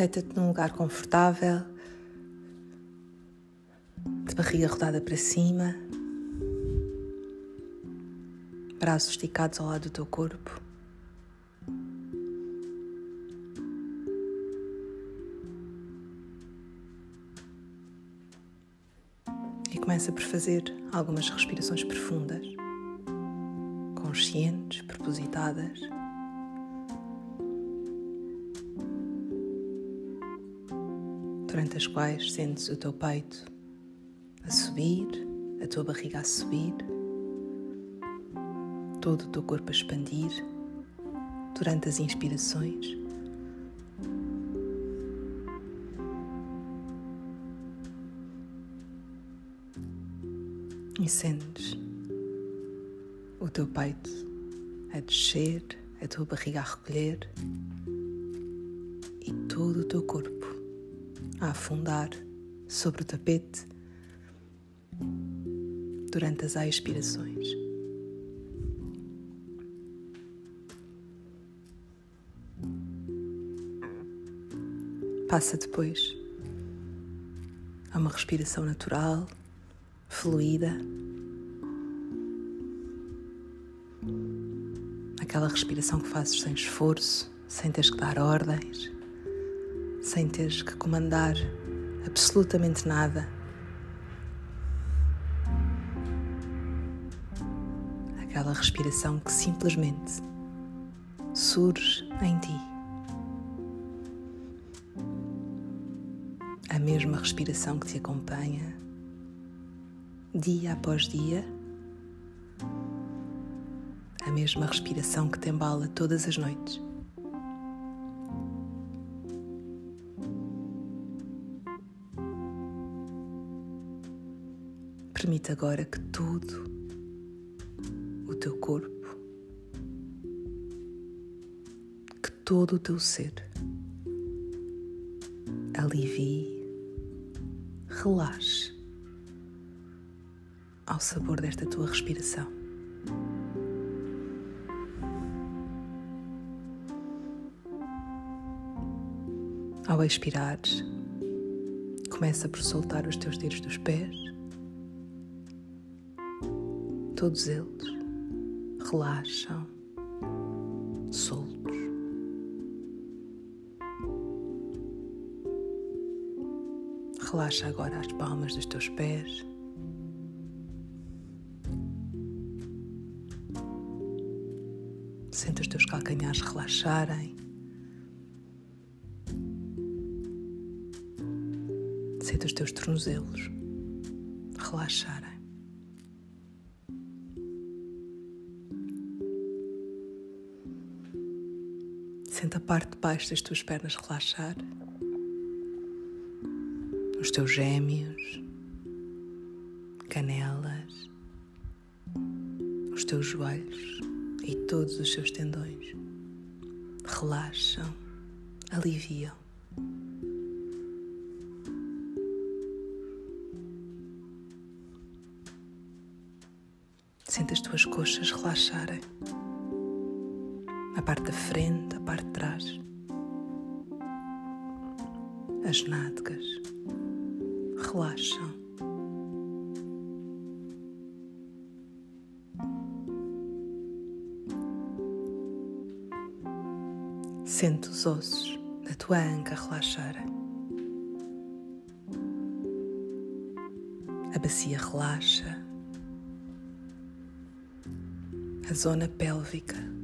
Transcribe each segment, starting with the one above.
Deita-te num lugar confortável, de barriga rodada para cima, braços esticados ao lado do teu corpo. E começa por fazer algumas respirações profundas, conscientes, propositadas. Durante as quais sentes o teu peito a subir, a tua barriga a subir todo o teu corpo a expandir durante as inspirações. E sentes o teu peito a descer, a tua barriga a recolher e todo o teu corpo a afundar sobre o tapete durante as expirações. Passa depois a uma respiração natural, fluida. Aquela respiração que fazes sem esforço, sem teres que dar ordens, sem teres que comandar absolutamente nada. Aquela respiração que simplesmente surge em ti. a mesma respiração que te acompanha dia após dia, a mesma respiração que te embala todas as noites. Permite agora que todo o teu corpo, que todo o teu ser alivie relaxe ao sabor desta tua respiração. Ao expirares, começa por soltar os teus dedos dos pés, todos eles relaxam, soltos. Relaxa agora as palmas dos teus pés. Sente os teus calcanhares relaxarem. Sente os teus tornozelos relaxarem. Sente a parte de baixo das tuas pernas relaxar. Os teus gêmeos, canelas, os teus joelhos. E todos os seus tendões. Relaxam, aliviam. Sente as tuas coxas relaxarem. A parte da frente, a parte de trás. As nádegas relaxam. Sente os ossos da tua anca relaxarem. A bacia relaxa. A zona pélvica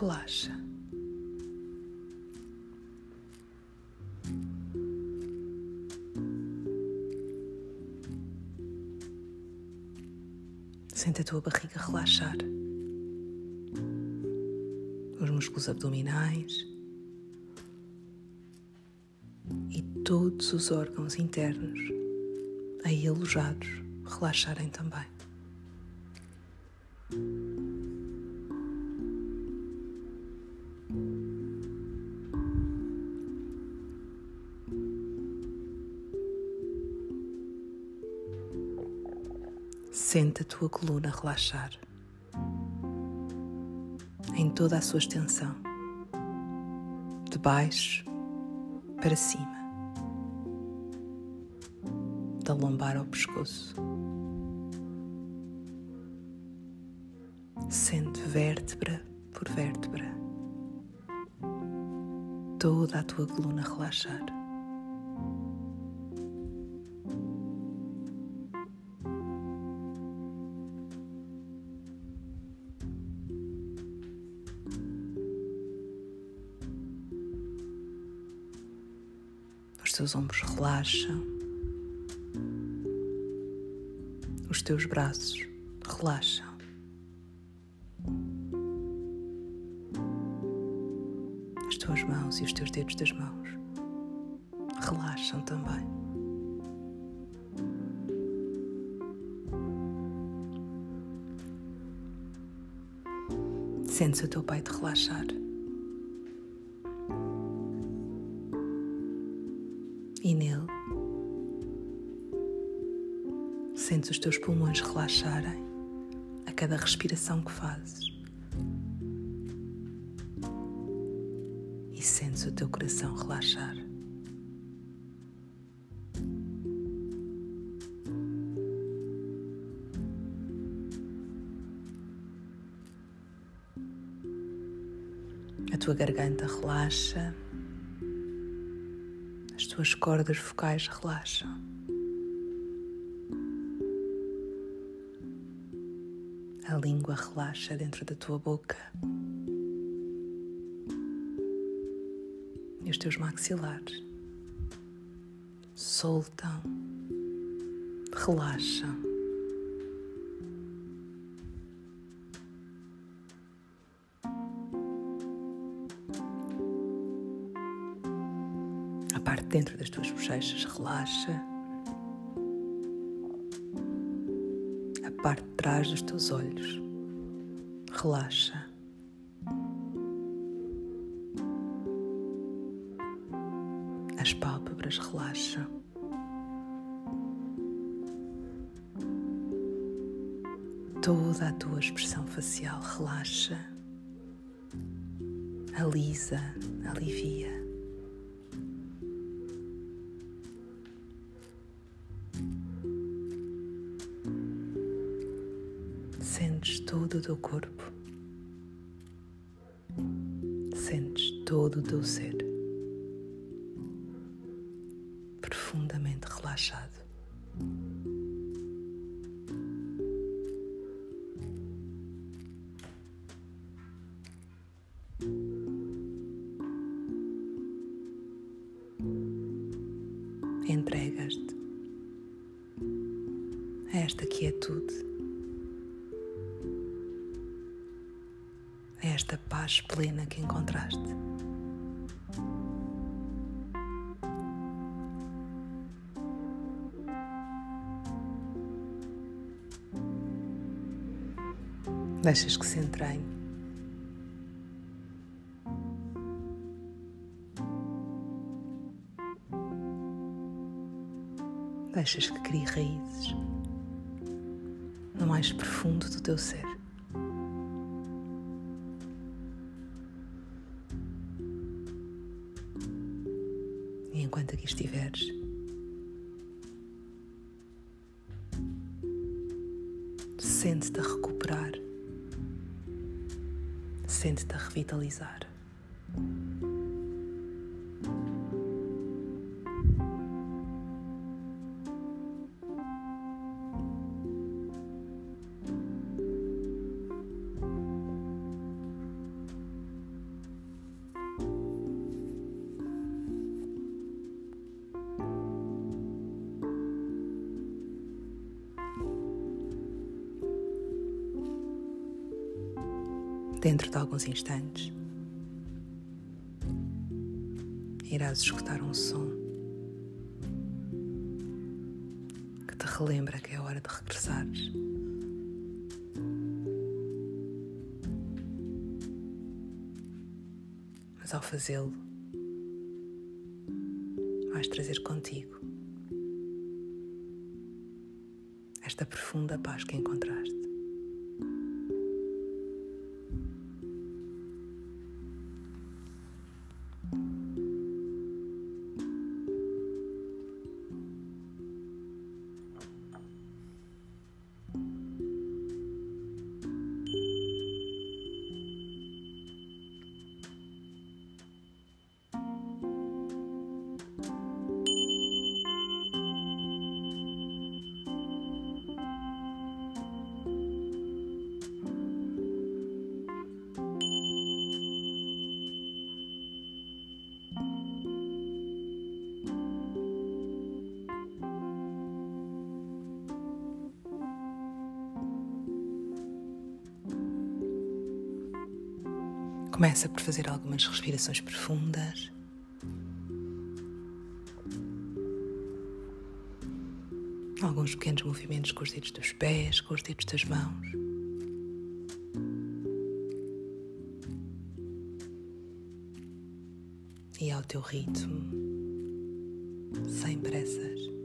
relaxa. Sente a tua barriga relaxar, os músculos abdominais e todos os órgãos internos aí alojados relaxarem também. Sente a tua coluna relaxar em toda a sua extensão, de baixo para cima, da lombar ao pescoço. Sente vértebra por vértebra toda a tua coluna relaxar. Os teus ombros relaxam, os teus braços relaxam. tuas mãos e os teus dedos das mãos relaxam também. Sentes o teu peito relaxar. Sentes os teus pulmões relaxarem a cada respiração que fazes. e sentes o teu coração relaxar. A tua garganta relaxa, as tuas cordas vocais relaxam. A língua relaxa dentro da tua boca. e os teus maxilares soltam, relaxam. A parte de dentro das tuas bochechas relaxa. Parte de trás dos teus olhos relaxa. As pálpebras relaxam. Toda a tua expressão facial relaxa, alisa, alivia. Sentes todo o teu corpo, sentes todo o teu ser. profundamente relaxado. Entregas-te a esta quietude, esta paz plena que encontraste. Deixas que se entranhe. Deixas que crie raízes no mais profundo do teu ser. E enquanto aqui estiveres, sente-te a recuperar sente-te a revitalizar. Dentro de alguns instantes, irás escutar um som que te relembra que é hora de regressares. Mas ao fazê-lo, vais trazer contigo esta profunda paz que encontraste. Começa por fazer algumas respirações profundas. Alguns pequenos movimentos com os dedos dos pés, com os dedos das mãos. E ao teu ritmo, sem pressas.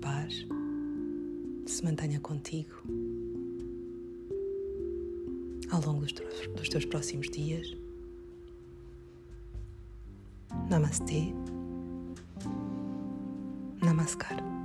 Paz se mantenha contigo ao longo dos teus, próximos dias. Namastê. Namaskar.